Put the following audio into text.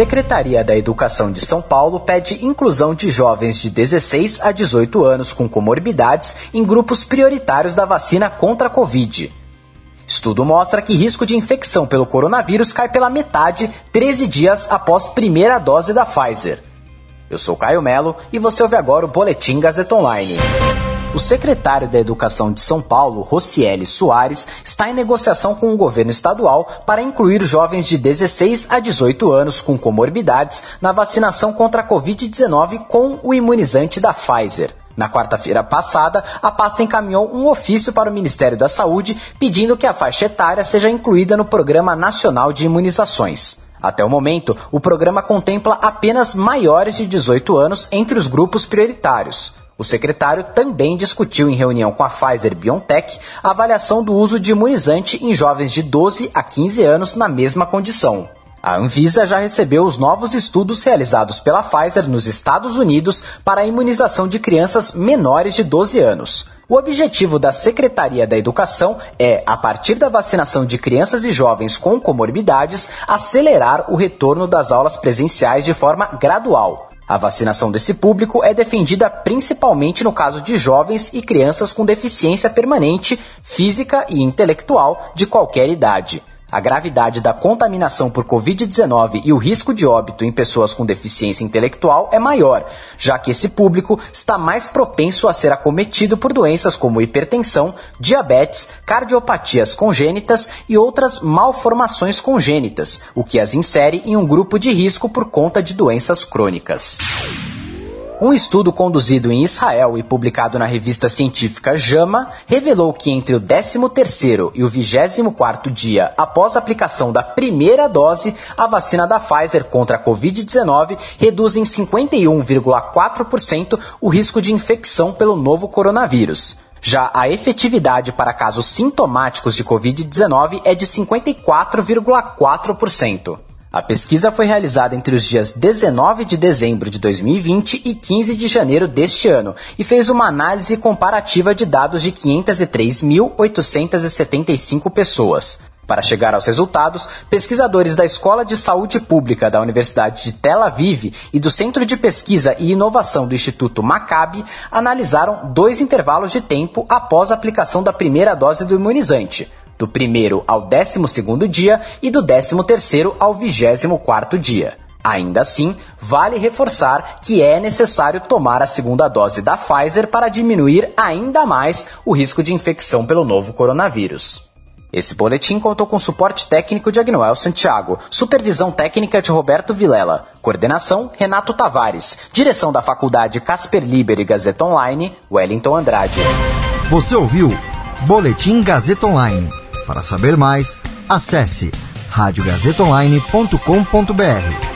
Secretaria da Educação de São Paulo pede inclusão de jovens de 16 a 18 anos com comorbidades em grupos prioritários da vacina contra a Covid. Estudo mostra que risco de infecção pelo coronavírus cai pela metade 13 dias após primeira dose da Pfizer. Eu sou Caio Melo e você ouve agora o Boletim Gazeta Online. O secretário da Educação de São Paulo, Rocieli Soares, está em negociação com o governo estadual para incluir jovens de 16 a 18 anos com comorbidades na vacinação contra a Covid-19 com o imunizante da Pfizer. Na quarta-feira passada, a pasta encaminhou um ofício para o Ministério da Saúde pedindo que a faixa etária seja incluída no Programa Nacional de Imunizações. Até o momento, o programa contempla apenas maiores de 18 anos entre os grupos prioritários. O secretário também discutiu em reunião com a Pfizer BioNTech a avaliação do uso de imunizante em jovens de 12 a 15 anos na mesma condição. A Anvisa já recebeu os novos estudos realizados pela Pfizer nos Estados Unidos para a imunização de crianças menores de 12 anos. O objetivo da Secretaria da Educação é, a partir da vacinação de crianças e jovens com comorbidades, acelerar o retorno das aulas presenciais de forma gradual. A vacinação desse público é defendida principalmente no caso de jovens e crianças com deficiência permanente, física e intelectual de qualquer idade. A gravidade da contaminação por Covid-19 e o risco de óbito em pessoas com deficiência intelectual é maior, já que esse público está mais propenso a ser acometido por doenças como hipertensão, diabetes, cardiopatias congênitas e outras malformações congênitas, o que as insere em um grupo de risco por conta de doenças crônicas. Um estudo conduzido em Israel e publicado na revista científica JAMA revelou que entre o 13º e o 24º dia após a aplicação da primeira dose, a vacina da Pfizer contra a Covid-19 reduz em 51,4% o risco de infecção pelo novo coronavírus. Já a efetividade para casos sintomáticos de Covid-19 é de 54,4%. A pesquisa foi realizada entre os dias 19 de dezembro de 2020 e 15 de janeiro deste ano e fez uma análise comparativa de dados de 503.875 pessoas. Para chegar aos resultados, pesquisadores da Escola de Saúde Pública da Universidade de Tel Aviv e do Centro de Pesquisa e Inovação do Instituto Maccabi analisaram dois intervalos de tempo após a aplicação da primeira dose do imunizante do primeiro ao décimo segundo dia e do décimo terceiro ao vigésimo quarto dia. Ainda assim, vale reforçar que é necessário tomar a segunda dose da Pfizer para diminuir ainda mais o risco de infecção pelo novo coronavírus. Esse boletim contou com suporte técnico de Agnoel Santiago, supervisão técnica de Roberto Vilela, coordenação Renato Tavares, direção da Faculdade Casper Liber e Gazeta Online, Wellington Andrade. Você ouviu Boletim Gazeta Online. Para saber mais, acesse radiogazetaonline.com.br.